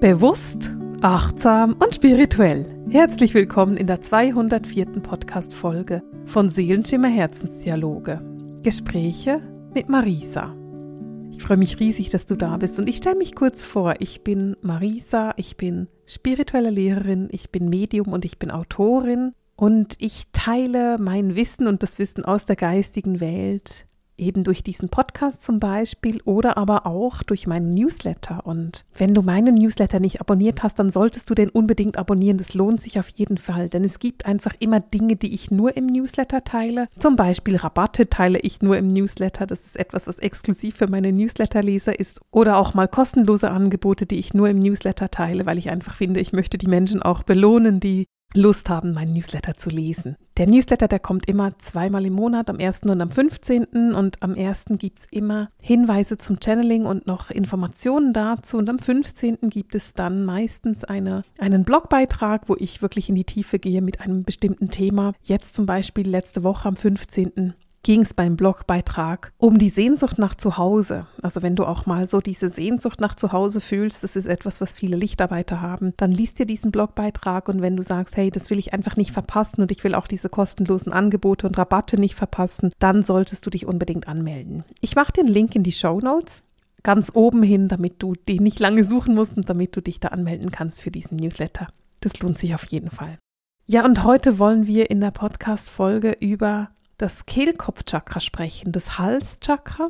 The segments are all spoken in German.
Bewusst, achtsam und spirituell. Herzlich willkommen in der 204. Podcast-Folge von Seelenschimmer Herzensdialoge. Gespräche mit Marisa. Ich freue mich riesig, dass du da bist und ich stelle mich kurz vor. Ich bin Marisa, ich bin spirituelle Lehrerin, ich bin Medium und ich bin Autorin und ich teile mein Wissen und das Wissen aus der geistigen Welt eben durch diesen Podcast zum Beispiel oder aber auch durch meinen Newsletter. Und wenn du meinen Newsletter nicht abonniert hast, dann solltest du den unbedingt abonnieren. Das lohnt sich auf jeden Fall, denn es gibt einfach immer Dinge, die ich nur im Newsletter teile. Zum Beispiel Rabatte teile ich nur im Newsletter. Das ist etwas, was exklusiv für meine Newsletterleser ist. Oder auch mal kostenlose Angebote, die ich nur im Newsletter teile, weil ich einfach finde, ich möchte die Menschen auch belohnen, die Lust haben, meinen Newsletter zu lesen. Der Newsletter, der kommt immer zweimal im Monat, am 1. und am 15. Und am 1. gibt es immer Hinweise zum Channeling und noch Informationen dazu. Und am 15. gibt es dann meistens eine, einen Blogbeitrag, wo ich wirklich in die Tiefe gehe mit einem bestimmten Thema. Jetzt zum Beispiel letzte Woche am 15 ging es beim Blogbeitrag um die Sehnsucht nach Zuhause. Also wenn du auch mal so diese Sehnsucht nach Zuhause fühlst, das ist etwas, was viele Lichtarbeiter haben, dann liest dir diesen Blogbeitrag und wenn du sagst, hey, das will ich einfach nicht verpassen und ich will auch diese kostenlosen Angebote und Rabatte nicht verpassen, dann solltest du dich unbedingt anmelden. Ich mache den Link in die Show Notes ganz oben hin, damit du den nicht lange suchen musst und damit du dich da anmelden kannst für diesen Newsletter. Das lohnt sich auf jeden Fall. Ja, und heute wollen wir in der Podcast-Folge über das Kehlkopfchakra sprechen, das Halschakra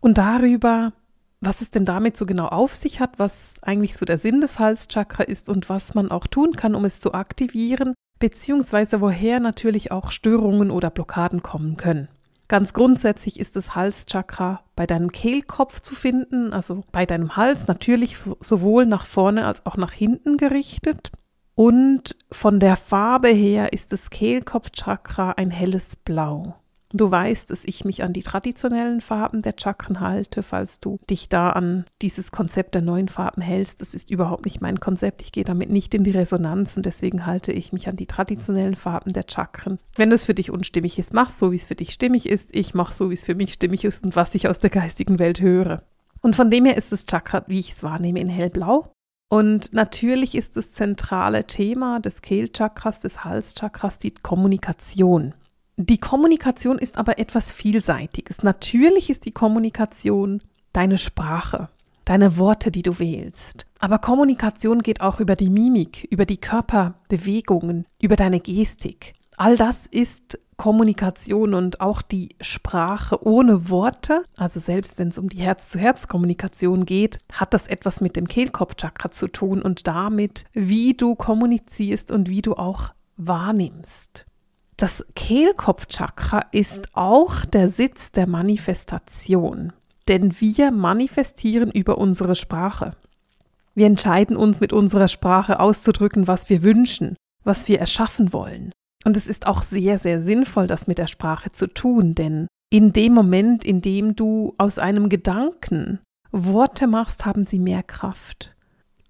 und darüber, was es denn damit so genau auf sich hat, was eigentlich so der Sinn des Halschakra ist und was man auch tun kann, um es zu aktivieren, beziehungsweise woher natürlich auch Störungen oder Blockaden kommen können. Ganz grundsätzlich ist das Halschakra bei deinem Kehlkopf zu finden, also bei deinem Hals natürlich sowohl nach vorne als auch nach hinten gerichtet. Und von der Farbe her ist das Kehlkopfchakra ein helles Blau. Du weißt, dass ich mich an die traditionellen Farben der Chakren halte, falls du dich da an dieses Konzept der neuen Farben hältst. Das ist überhaupt nicht mein Konzept. Ich gehe damit nicht in die Resonanzen, deswegen halte ich mich an die traditionellen Farben der Chakren. Wenn es für dich unstimmig ist, mach so, wie es für dich stimmig ist. Ich mache so, wie es für mich stimmig ist und was ich aus der geistigen Welt höre. Und von dem her ist das Chakra, wie ich es wahrnehme, in hellblau. Und natürlich ist das zentrale Thema des Kehlchakras, des Halschakras, die Kommunikation. Die Kommunikation ist aber etwas Vielseitiges. Natürlich ist die Kommunikation deine Sprache, deine Worte, die du wählst. Aber Kommunikation geht auch über die Mimik, über die Körperbewegungen, über deine Gestik. All das ist Kommunikation und auch die Sprache ohne Worte, also selbst wenn es um die Herz-zu-Herz-Kommunikation geht, hat das etwas mit dem Kehlkopfchakra zu tun und damit, wie du kommunizierst und wie du auch wahrnimmst. Das Kehlkopfchakra ist auch der Sitz der Manifestation, denn wir manifestieren über unsere Sprache. Wir entscheiden uns mit unserer Sprache auszudrücken, was wir wünschen, was wir erschaffen wollen. Und es ist auch sehr, sehr sinnvoll, das mit der Sprache zu tun, denn in dem Moment, in dem du aus einem Gedanken Worte machst, haben sie mehr Kraft.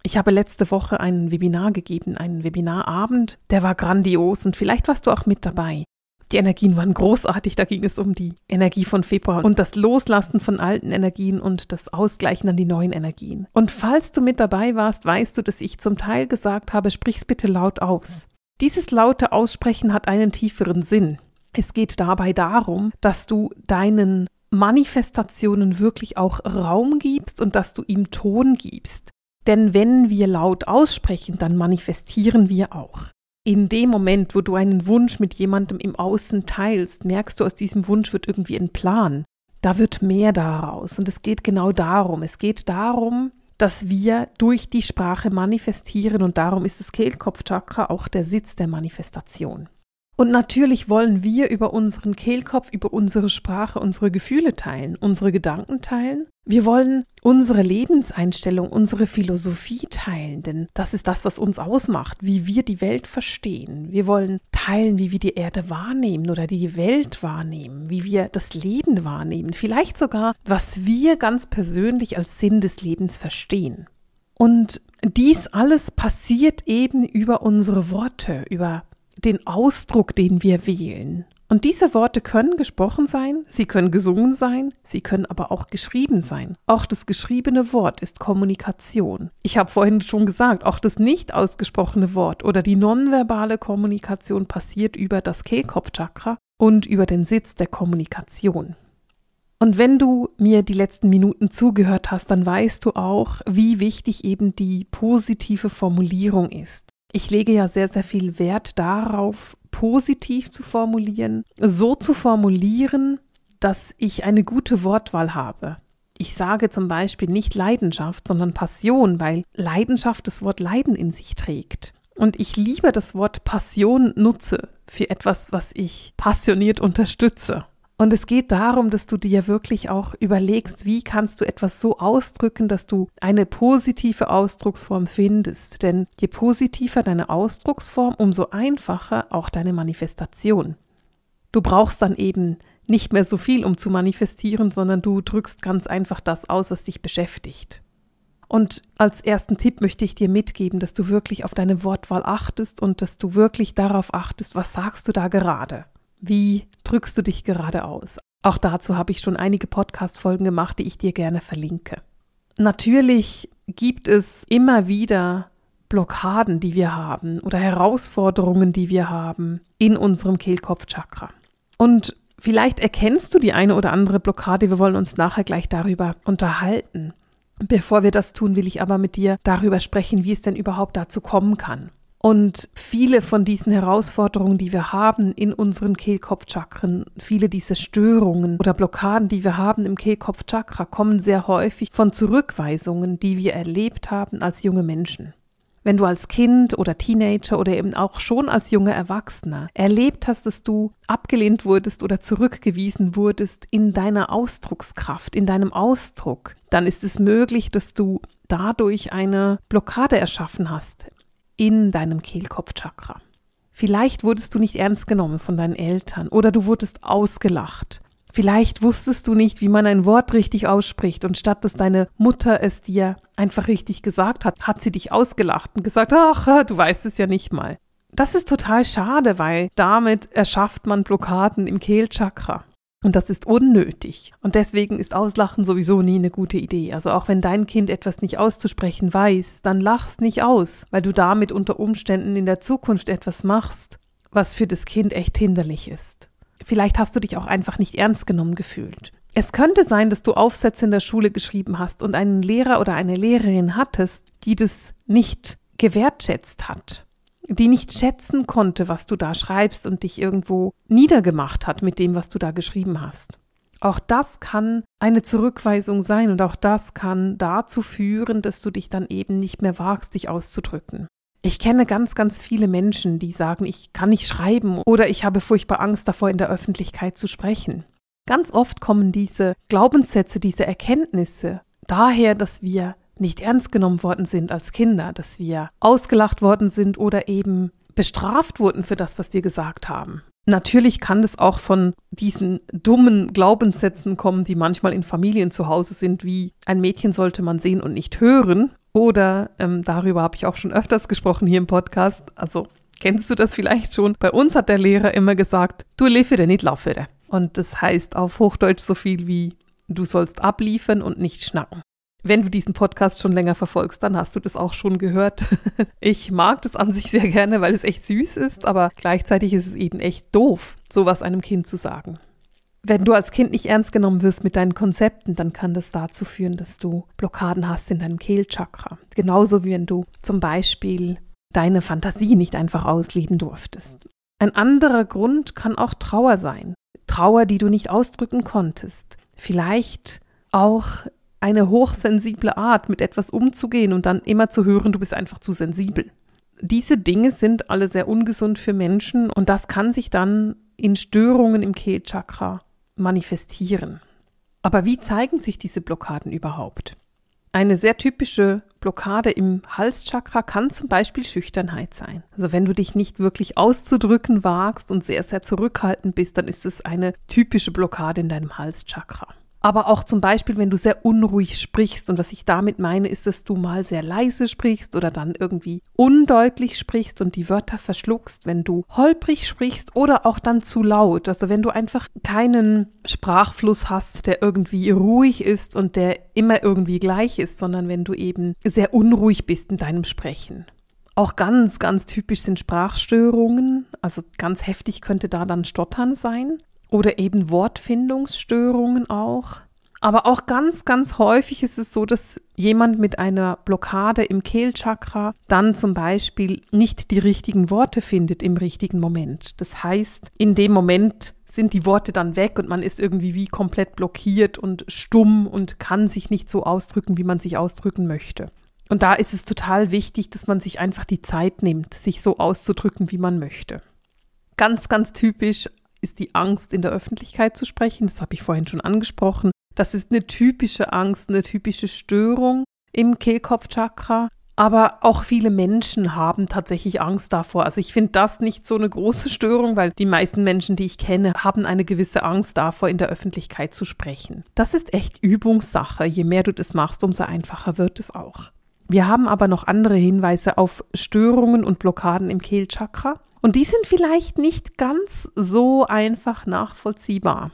Ich habe letzte Woche ein Webinar gegeben, einen Webinarabend, der war grandios und vielleicht warst du auch mit dabei. Die Energien waren großartig, da ging es um die Energie von Februar und das Loslassen von alten Energien und das Ausgleichen an die neuen Energien. Und falls du mit dabei warst, weißt du, dass ich zum Teil gesagt habe, sprich's bitte laut aus. Dieses laute Aussprechen hat einen tieferen Sinn. Es geht dabei darum, dass du deinen Manifestationen wirklich auch Raum gibst und dass du ihm Ton gibst. Denn wenn wir laut aussprechen, dann manifestieren wir auch. In dem Moment, wo du einen Wunsch mit jemandem im Außen teilst, merkst du, aus diesem Wunsch wird irgendwie ein Plan. Da wird mehr daraus. Und es geht genau darum. Es geht darum, dass wir durch die Sprache manifestieren und darum ist das Kehlkopfchakra auch der Sitz der Manifestation. Und natürlich wollen wir über unseren Kehlkopf, über unsere Sprache, unsere Gefühle teilen, unsere Gedanken teilen. Wir wollen unsere Lebenseinstellung, unsere Philosophie teilen, denn das ist das, was uns ausmacht, wie wir die Welt verstehen. Wir wollen teilen, wie wir die Erde wahrnehmen oder die Welt wahrnehmen, wie wir das Leben wahrnehmen, vielleicht sogar, was wir ganz persönlich als Sinn des Lebens verstehen. Und dies alles passiert eben über unsere Worte, über den Ausdruck, den wir wählen. Und diese Worte können gesprochen sein, sie können gesungen sein, sie können aber auch geschrieben sein. Auch das geschriebene Wort ist Kommunikation. Ich habe vorhin schon gesagt, auch das nicht ausgesprochene Wort oder die nonverbale Kommunikation passiert über das Kehlkopfchakra und über den Sitz der Kommunikation. Und wenn du mir die letzten Minuten zugehört hast, dann weißt du auch, wie wichtig eben die positive Formulierung ist. Ich lege ja sehr, sehr viel Wert darauf, positiv zu formulieren, so zu formulieren, dass ich eine gute Wortwahl habe. Ich sage zum Beispiel nicht Leidenschaft, sondern Passion, weil Leidenschaft das Wort Leiden in sich trägt. Und ich liebe das Wort Passion nutze für etwas, was ich passioniert unterstütze. Und es geht darum, dass du dir wirklich auch überlegst, wie kannst du etwas so ausdrücken, dass du eine positive Ausdrucksform findest. Denn je positiver deine Ausdrucksform, umso einfacher auch deine Manifestation. Du brauchst dann eben nicht mehr so viel, um zu manifestieren, sondern du drückst ganz einfach das aus, was dich beschäftigt. Und als ersten Tipp möchte ich dir mitgeben, dass du wirklich auf deine Wortwahl achtest und dass du wirklich darauf achtest, was sagst du da gerade. Wie drückst du dich gerade aus? Auch dazu habe ich schon einige Podcast-Folgen gemacht, die ich dir gerne verlinke. Natürlich gibt es immer wieder Blockaden, die wir haben oder Herausforderungen, die wir haben in unserem Kehlkopfchakra. Und vielleicht erkennst du die eine oder andere Blockade. Wir wollen uns nachher gleich darüber unterhalten. Bevor wir das tun, will ich aber mit dir darüber sprechen, wie es denn überhaupt dazu kommen kann. Und viele von diesen Herausforderungen, die wir haben in unseren Kehlkopfchakren, viele dieser Störungen oder Blockaden, die wir haben im Kehlkopfchakra, kommen sehr häufig von Zurückweisungen, die wir erlebt haben als junge Menschen. Wenn du als Kind oder Teenager oder eben auch schon als junger Erwachsener erlebt hast, dass du abgelehnt wurdest oder zurückgewiesen wurdest in deiner Ausdruckskraft, in deinem Ausdruck, dann ist es möglich, dass du dadurch eine Blockade erschaffen hast in deinem Kehlkopfchakra. Vielleicht wurdest du nicht ernst genommen von deinen Eltern oder du wurdest ausgelacht. Vielleicht wusstest du nicht, wie man ein Wort richtig ausspricht und statt dass deine Mutter es dir einfach richtig gesagt hat, hat sie dich ausgelacht und gesagt, ach, du weißt es ja nicht mal. Das ist total schade, weil damit erschafft man Blockaden im Kehlchakra. Und das ist unnötig. Und deswegen ist Auslachen sowieso nie eine gute Idee. Also auch wenn dein Kind etwas nicht auszusprechen weiß, dann lach's nicht aus, weil du damit unter Umständen in der Zukunft etwas machst, was für das Kind echt hinderlich ist. Vielleicht hast du dich auch einfach nicht ernst genommen gefühlt. Es könnte sein, dass du Aufsätze in der Schule geschrieben hast und einen Lehrer oder eine Lehrerin hattest, die das nicht gewertschätzt hat die nicht schätzen konnte, was du da schreibst und dich irgendwo niedergemacht hat mit dem, was du da geschrieben hast. Auch das kann eine Zurückweisung sein und auch das kann dazu führen, dass du dich dann eben nicht mehr wagst, dich auszudrücken. Ich kenne ganz, ganz viele Menschen, die sagen, ich kann nicht schreiben oder ich habe furchtbar Angst davor, in der Öffentlichkeit zu sprechen. Ganz oft kommen diese Glaubenssätze, diese Erkenntnisse daher, dass wir nicht ernst genommen worden sind als Kinder, dass wir ausgelacht worden sind oder eben bestraft wurden für das, was wir gesagt haben. Natürlich kann das auch von diesen dummen Glaubenssätzen kommen, die manchmal in Familien zu Hause sind, wie ein Mädchen sollte man sehen und nicht hören. Oder ähm, darüber habe ich auch schon öfters gesprochen hier im Podcast. Also kennst du das vielleicht schon? Bei uns hat der Lehrer immer gesagt, du liefere nicht laufere. Und das heißt auf Hochdeutsch so viel wie, du sollst abliefern und nicht schnacken. Wenn du diesen Podcast schon länger verfolgst, dann hast du das auch schon gehört. Ich mag das an sich sehr gerne, weil es echt süß ist, aber gleichzeitig ist es eben echt doof, sowas einem Kind zu sagen. Wenn du als Kind nicht ernst genommen wirst mit deinen Konzepten, dann kann das dazu führen, dass du Blockaden hast in deinem Kehlchakra. Genauso wie wenn du zum Beispiel deine Fantasie nicht einfach ausleben durftest. Ein anderer Grund kann auch Trauer sein. Trauer, die du nicht ausdrücken konntest. Vielleicht auch eine hochsensible Art, mit etwas umzugehen und dann immer zu hören, du bist einfach zu sensibel. Diese Dinge sind alle sehr ungesund für Menschen und das kann sich dann in Störungen im Kehlchakra manifestieren. Aber wie zeigen sich diese Blockaden überhaupt? Eine sehr typische Blockade im Halschakra kann zum Beispiel Schüchternheit sein. Also wenn du dich nicht wirklich auszudrücken wagst und sehr, sehr zurückhaltend bist, dann ist es eine typische Blockade in deinem Halschakra. Aber auch zum Beispiel, wenn du sehr unruhig sprichst. Und was ich damit meine, ist, dass du mal sehr leise sprichst oder dann irgendwie undeutlich sprichst und die Wörter verschluckst, wenn du holprig sprichst oder auch dann zu laut. Also wenn du einfach keinen Sprachfluss hast, der irgendwie ruhig ist und der immer irgendwie gleich ist, sondern wenn du eben sehr unruhig bist in deinem Sprechen. Auch ganz, ganz typisch sind Sprachstörungen. Also ganz heftig könnte da dann Stottern sein oder eben Wortfindungsstörungen auch. Aber auch ganz, ganz häufig ist es so, dass jemand mit einer Blockade im Kehlchakra dann zum Beispiel nicht die richtigen Worte findet im richtigen Moment. Das heißt, in dem Moment sind die Worte dann weg und man ist irgendwie wie komplett blockiert und stumm und kann sich nicht so ausdrücken, wie man sich ausdrücken möchte. Und da ist es total wichtig, dass man sich einfach die Zeit nimmt, sich so auszudrücken, wie man möchte. Ganz, ganz typisch ist die Angst, in der Öffentlichkeit zu sprechen. Das habe ich vorhin schon angesprochen. Das ist eine typische Angst, eine typische Störung im Kehlkopfchakra. Aber auch viele Menschen haben tatsächlich Angst davor. Also ich finde das nicht so eine große Störung, weil die meisten Menschen, die ich kenne, haben eine gewisse Angst davor, in der Öffentlichkeit zu sprechen. Das ist echt Übungssache. Je mehr du das machst, umso einfacher wird es auch. Wir haben aber noch andere Hinweise auf Störungen und Blockaden im Kehlchakra. Und die sind vielleicht nicht ganz so einfach nachvollziehbar.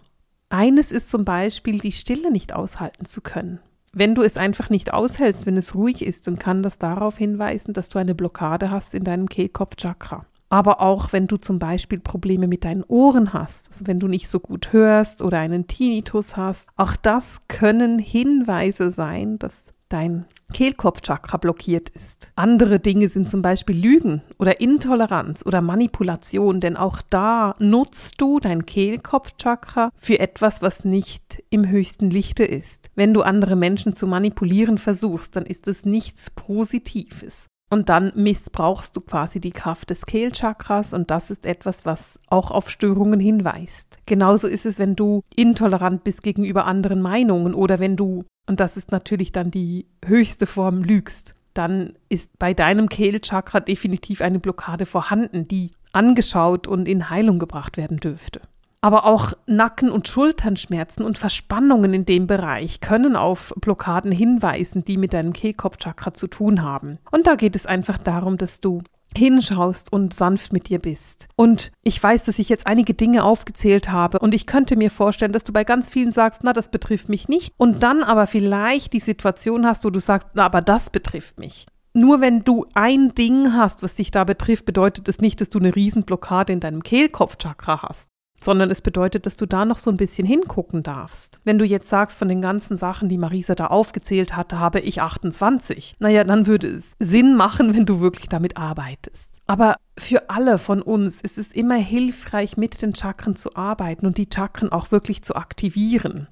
Eines ist zum Beispiel, die Stille nicht aushalten zu können. Wenn du es einfach nicht aushältst, wenn es ruhig ist, dann kann das darauf hinweisen, dass du eine Blockade hast in deinem Kehlkopfchakra. Aber auch wenn du zum Beispiel Probleme mit deinen Ohren hast, also wenn du nicht so gut hörst oder einen Tinnitus hast, auch das können Hinweise sein, dass dein Kehlkopfchakra blockiert ist. Andere Dinge sind zum Beispiel Lügen oder Intoleranz oder Manipulation, denn auch da nutzt du dein Kehlkopfchakra für etwas, was nicht im höchsten Lichte ist. Wenn du andere Menschen zu manipulieren versuchst, dann ist es nichts Positives. Und dann missbrauchst du quasi die Kraft des Kehlchakras und das ist etwas, was auch auf Störungen hinweist. Genauso ist es, wenn du intolerant bist gegenüber anderen Meinungen oder wenn du und das ist natürlich dann die höchste Form lügst, dann ist bei deinem Kehlchakra definitiv eine Blockade vorhanden, die angeschaut und in Heilung gebracht werden dürfte. Aber auch Nacken- und Schulternschmerzen und Verspannungen in dem Bereich können auf Blockaden hinweisen, die mit deinem Kehlkopfchakra zu tun haben. Und da geht es einfach darum, dass du hinschaust und sanft mit dir bist. Und ich weiß, dass ich jetzt einige Dinge aufgezählt habe und ich könnte mir vorstellen, dass du bei ganz vielen sagst, na, das betrifft mich nicht und dann aber vielleicht die Situation hast, wo du sagst, na, aber das betrifft mich. Nur wenn du ein Ding hast, was dich da betrifft, bedeutet es das nicht, dass du eine Riesenblockade in deinem Kehlkopfchakra hast sondern es bedeutet, dass du da noch so ein bisschen hingucken darfst. Wenn du jetzt sagst, von den ganzen Sachen, die Marisa da aufgezählt hatte, habe ich 28, naja, dann würde es Sinn machen, wenn du wirklich damit arbeitest. Aber für alle von uns ist es immer hilfreich, mit den Chakren zu arbeiten und die Chakren auch wirklich zu aktivieren.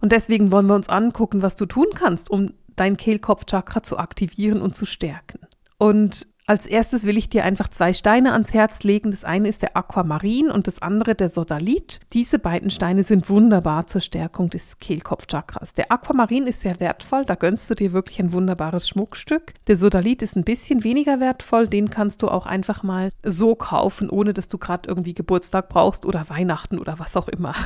Und deswegen wollen wir uns angucken, was du tun kannst, um dein Kehlkopfchakra zu aktivieren und zu stärken. Und als erstes will ich dir einfach zwei Steine ans Herz legen. Das eine ist der Aquamarin und das andere der Sodalit. Diese beiden Steine sind wunderbar zur Stärkung des Kehlkopfchakras. Der Aquamarin ist sehr wertvoll, da gönnst du dir wirklich ein wunderbares Schmuckstück. Der Sodalit ist ein bisschen weniger wertvoll, den kannst du auch einfach mal so kaufen, ohne dass du gerade irgendwie Geburtstag brauchst oder Weihnachten oder was auch immer.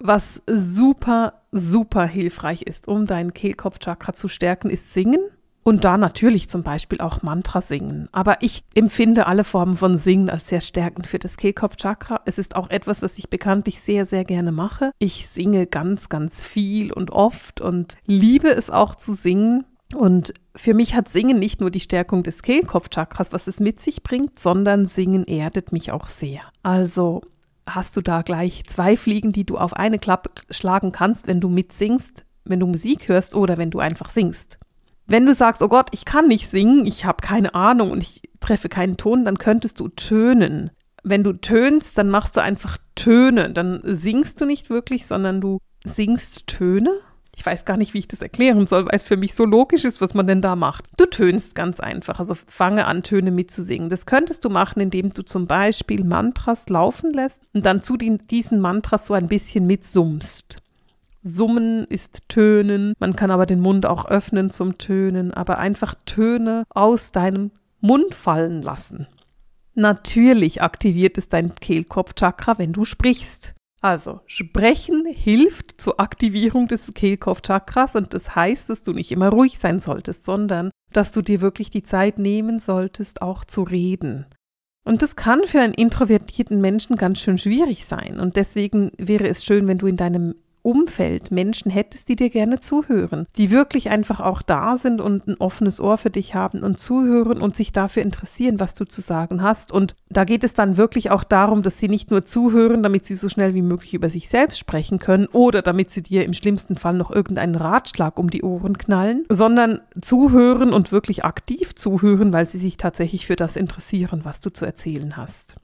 Was super, super hilfreich ist, um dein Kehlkopfchakra zu stärken, ist Singen. Und da natürlich zum Beispiel auch Mantra singen. Aber ich empfinde alle Formen von Singen als sehr stärkend für das Kehlkopfchakra. Es ist auch etwas, was ich bekanntlich sehr, sehr gerne mache. Ich singe ganz, ganz viel und oft und liebe es auch zu singen. Und für mich hat Singen nicht nur die Stärkung des Kehlkopfchakras, was es mit sich bringt, sondern Singen erdet mich auch sehr. Also hast du da gleich zwei Fliegen, die du auf eine Klappe schlagen kannst, wenn du mitsingst, wenn du Musik hörst oder wenn du einfach singst. Wenn du sagst, oh Gott, ich kann nicht singen, ich habe keine Ahnung und ich treffe keinen Ton, dann könntest du tönen. Wenn du tönst, dann machst du einfach Töne. Dann singst du nicht wirklich, sondern du singst Töne. Ich weiß gar nicht, wie ich das erklären soll, weil es für mich so logisch ist, was man denn da macht. Du tönst ganz einfach, also fange an, Töne mitzusingen. Das könntest du machen, indem du zum Beispiel Mantras laufen lässt und dann zu diesen Mantras so ein bisschen mitsummst. Summen ist Tönen. Man kann aber den Mund auch öffnen zum Tönen, aber einfach Töne aus deinem Mund fallen lassen. Natürlich aktiviert es dein Kehlkopfchakra, wenn du sprichst. Also, sprechen hilft zur Aktivierung des Kehlkopfchakras und das heißt, dass du nicht immer ruhig sein solltest, sondern dass du dir wirklich die Zeit nehmen solltest, auch zu reden. Und das kann für einen introvertierten Menschen ganz schön schwierig sein. Und deswegen wäre es schön, wenn du in deinem Umfeld Menschen hättest, die dir gerne zuhören, die wirklich einfach auch da sind und ein offenes Ohr für dich haben und zuhören und sich dafür interessieren, was du zu sagen hast. Und da geht es dann wirklich auch darum, dass sie nicht nur zuhören, damit sie so schnell wie möglich über sich selbst sprechen können oder damit sie dir im schlimmsten Fall noch irgendeinen Ratschlag um die Ohren knallen, sondern zuhören und wirklich aktiv zuhören, weil sie sich tatsächlich für das interessieren, was du zu erzählen hast.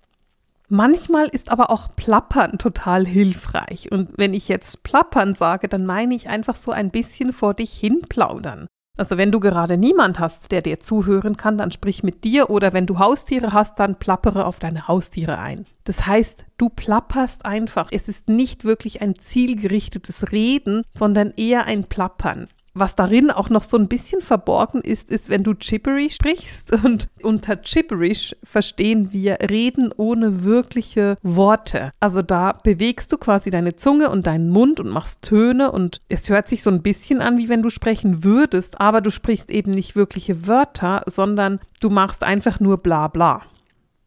Manchmal ist aber auch Plappern total hilfreich. Und wenn ich jetzt Plappern sage, dann meine ich einfach so ein bisschen vor dich hin plaudern. Also wenn du gerade niemand hast, der dir zuhören kann, dann sprich mit dir oder wenn du Haustiere hast, dann plappere auf deine Haustiere ein. Das heißt, du plapperst einfach. Es ist nicht wirklich ein zielgerichtetes Reden, sondern eher ein Plappern. Was darin auch noch so ein bisschen verborgen ist, ist, wenn du Chipperish sprichst. Und unter Chipperish verstehen wir Reden ohne wirkliche Worte. Also da bewegst du quasi deine Zunge und deinen Mund und machst Töne und es hört sich so ein bisschen an, wie wenn du sprechen würdest, aber du sprichst eben nicht wirkliche Wörter, sondern du machst einfach nur bla bla.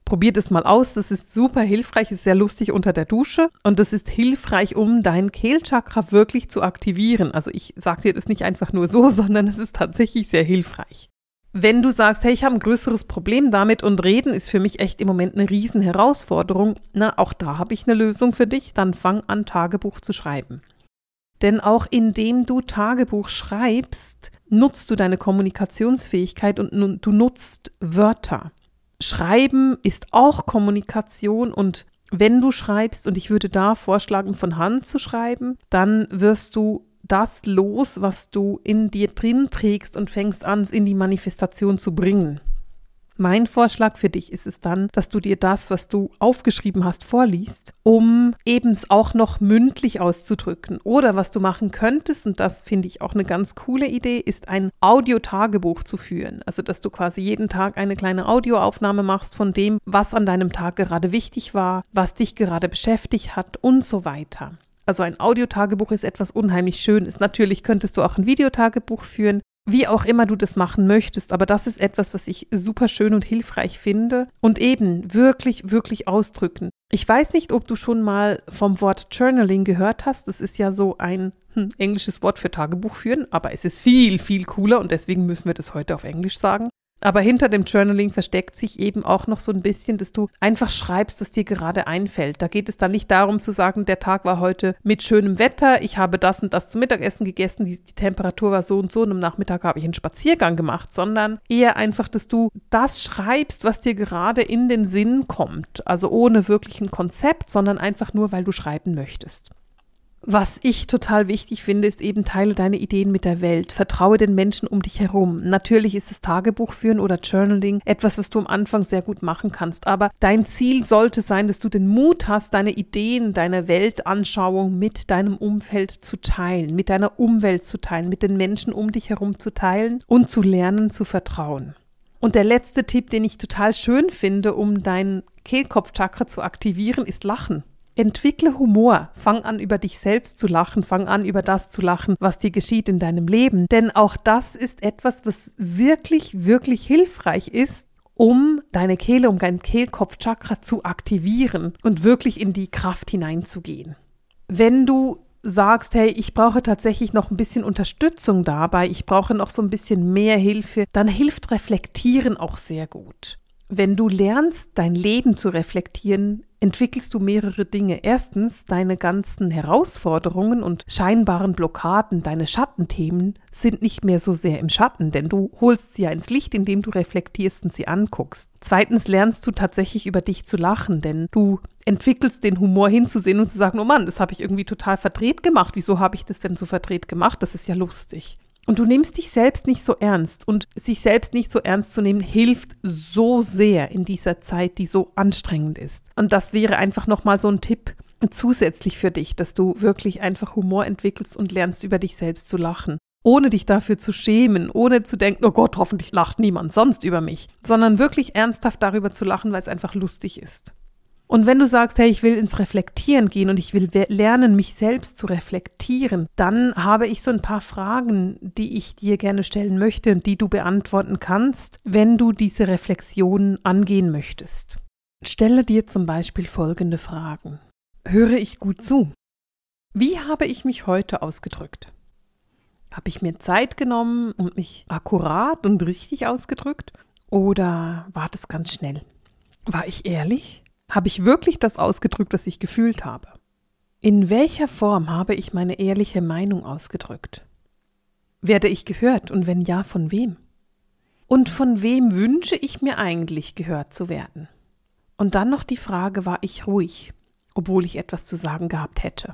Probiert es mal aus, das ist super hilfreich, ist sehr lustig unter der Dusche und das ist hilfreich, um dein Kehlchakra wirklich zu aktivieren. Also ich sage dir das nicht einfach nur so, sondern es ist tatsächlich sehr hilfreich. Wenn du sagst, hey, ich habe ein größeres Problem damit und reden ist für mich echt im Moment eine riesen Herausforderung, na, auch da habe ich eine Lösung für dich, dann fang an, Tagebuch zu schreiben. Denn auch indem du Tagebuch schreibst, nutzt du deine Kommunikationsfähigkeit und du nutzt Wörter. Schreiben ist auch Kommunikation und wenn du schreibst, und ich würde da vorschlagen, von Hand zu schreiben, dann wirst du das los, was du in dir drin trägst und fängst an, es in die Manifestation zu bringen. Mein Vorschlag für dich ist es dann, dass du dir das, was du aufgeschrieben hast, vorliest, um eben auch noch mündlich auszudrücken. Oder was du machen könntest, und das finde ich auch eine ganz coole Idee, ist ein Audiotagebuch zu führen. Also, dass du quasi jeden Tag eine kleine Audioaufnahme machst von dem, was an deinem Tag gerade wichtig war, was dich gerade beschäftigt hat und so weiter. Also ein Audiotagebuch ist etwas unheimlich Schönes. Natürlich könntest du auch ein Videotagebuch führen, wie auch immer du das machen möchtest, aber das ist etwas, was ich super schön und hilfreich finde und eben wirklich, wirklich ausdrücken. Ich weiß nicht, ob du schon mal vom Wort Journaling gehört hast. Das ist ja so ein hm, englisches Wort für Tagebuch führen, aber es ist viel, viel cooler und deswegen müssen wir das heute auf Englisch sagen. Aber hinter dem Journaling versteckt sich eben auch noch so ein bisschen, dass du einfach schreibst, was dir gerade einfällt. Da geht es dann nicht darum zu sagen, der Tag war heute mit schönem Wetter, ich habe das und das zum Mittagessen gegessen, die, die Temperatur war so und so und am Nachmittag habe ich einen Spaziergang gemacht, sondern eher einfach, dass du das schreibst, was dir gerade in den Sinn kommt. Also ohne wirklich ein Konzept, sondern einfach nur, weil du schreiben möchtest. Was ich total wichtig finde, ist eben teile deine Ideen mit der Welt. Vertraue den Menschen um dich herum. Natürlich ist das Tagebuch führen oder Journaling etwas, was du am Anfang sehr gut machen kannst. Aber dein Ziel sollte sein, dass du den Mut hast, deine Ideen, deine Weltanschauung mit deinem Umfeld zu teilen, mit deiner Umwelt zu teilen, mit den Menschen um dich herum zu teilen und zu lernen zu vertrauen. Und der letzte Tipp, den ich total schön finde, um dein Kehlkopfchakra zu aktivieren, ist Lachen. Entwickle Humor. Fang an, über dich selbst zu lachen. Fang an, über das zu lachen, was dir geschieht in deinem Leben. Denn auch das ist etwas, was wirklich, wirklich hilfreich ist, um deine Kehle, um dein Kehlkopfchakra zu aktivieren und wirklich in die Kraft hineinzugehen. Wenn du sagst, hey, ich brauche tatsächlich noch ein bisschen Unterstützung dabei, ich brauche noch so ein bisschen mehr Hilfe, dann hilft Reflektieren auch sehr gut. Wenn du lernst, dein Leben zu reflektieren, entwickelst du mehrere Dinge. Erstens, deine ganzen Herausforderungen und scheinbaren Blockaden, deine Schattenthemen sind nicht mehr so sehr im Schatten, denn du holst sie ja ins Licht, indem du reflektierst und sie anguckst. Zweitens lernst du tatsächlich über dich zu lachen, denn du entwickelst den Humor hinzusehen und zu sagen, oh Mann, das habe ich irgendwie total verdreht gemacht. Wieso habe ich das denn so verdreht gemacht? Das ist ja lustig. Und du nimmst dich selbst nicht so ernst. Und sich selbst nicht so ernst zu nehmen, hilft so sehr in dieser Zeit, die so anstrengend ist. Und das wäre einfach nochmal so ein Tipp zusätzlich für dich, dass du wirklich einfach Humor entwickelst und lernst über dich selbst zu lachen. Ohne dich dafür zu schämen, ohne zu denken, oh Gott, hoffentlich lacht niemand sonst über mich, sondern wirklich ernsthaft darüber zu lachen, weil es einfach lustig ist. Und wenn du sagst, hey, ich will ins Reflektieren gehen und ich will lernen, mich selbst zu reflektieren, dann habe ich so ein paar Fragen, die ich dir gerne stellen möchte und die du beantworten kannst, wenn du diese Reflexion angehen möchtest. Stelle dir zum Beispiel folgende Fragen. Höre ich gut zu? Wie habe ich mich heute ausgedrückt? Habe ich mir Zeit genommen und mich akkurat und richtig ausgedrückt? Oder war das ganz schnell? War ich ehrlich? Habe ich wirklich das ausgedrückt, was ich gefühlt habe? In welcher Form habe ich meine ehrliche Meinung ausgedrückt? Werde ich gehört und wenn ja, von wem? Und von wem wünsche ich mir eigentlich gehört zu werden? Und dann noch die Frage, war ich ruhig, obwohl ich etwas zu sagen gehabt hätte?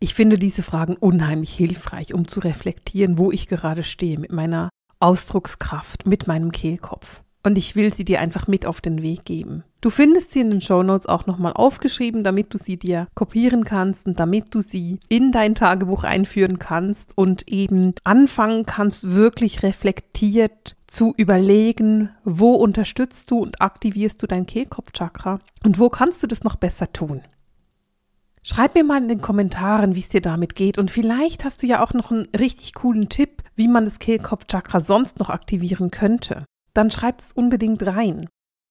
Ich finde diese Fragen unheimlich hilfreich, um zu reflektieren, wo ich gerade stehe mit meiner Ausdruckskraft, mit meinem Kehlkopf und ich will sie dir einfach mit auf den Weg geben. Du findest sie in den Show Notes auch nochmal aufgeschrieben, damit du sie dir kopieren kannst und damit du sie in dein Tagebuch einführen kannst und eben anfangen kannst, wirklich reflektiert zu überlegen, wo unterstützt du und aktivierst du dein Kehlkopfchakra und wo kannst du das noch besser tun. Schreib mir mal in den Kommentaren, wie es dir damit geht und vielleicht hast du ja auch noch einen richtig coolen Tipp, wie man das Kehlkopfchakra sonst noch aktivieren könnte dann schreibt es unbedingt rein.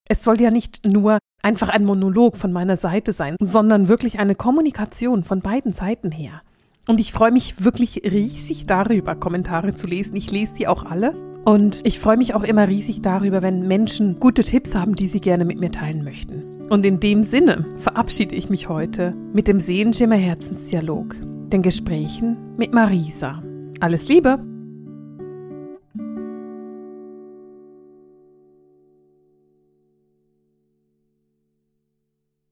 Es soll ja nicht nur einfach ein Monolog von meiner Seite sein, sondern wirklich eine Kommunikation von beiden Seiten her. Und ich freue mich wirklich riesig darüber, Kommentare zu lesen. Ich lese sie auch alle. Und ich freue mich auch immer riesig darüber, wenn Menschen gute Tipps haben, die sie gerne mit mir teilen möchten. Und in dem Sinne verabschiede ich mich heute mit dem Sehenschimmer Herzensdialog, den Gesprächen mit Marisa. Alles Liebe!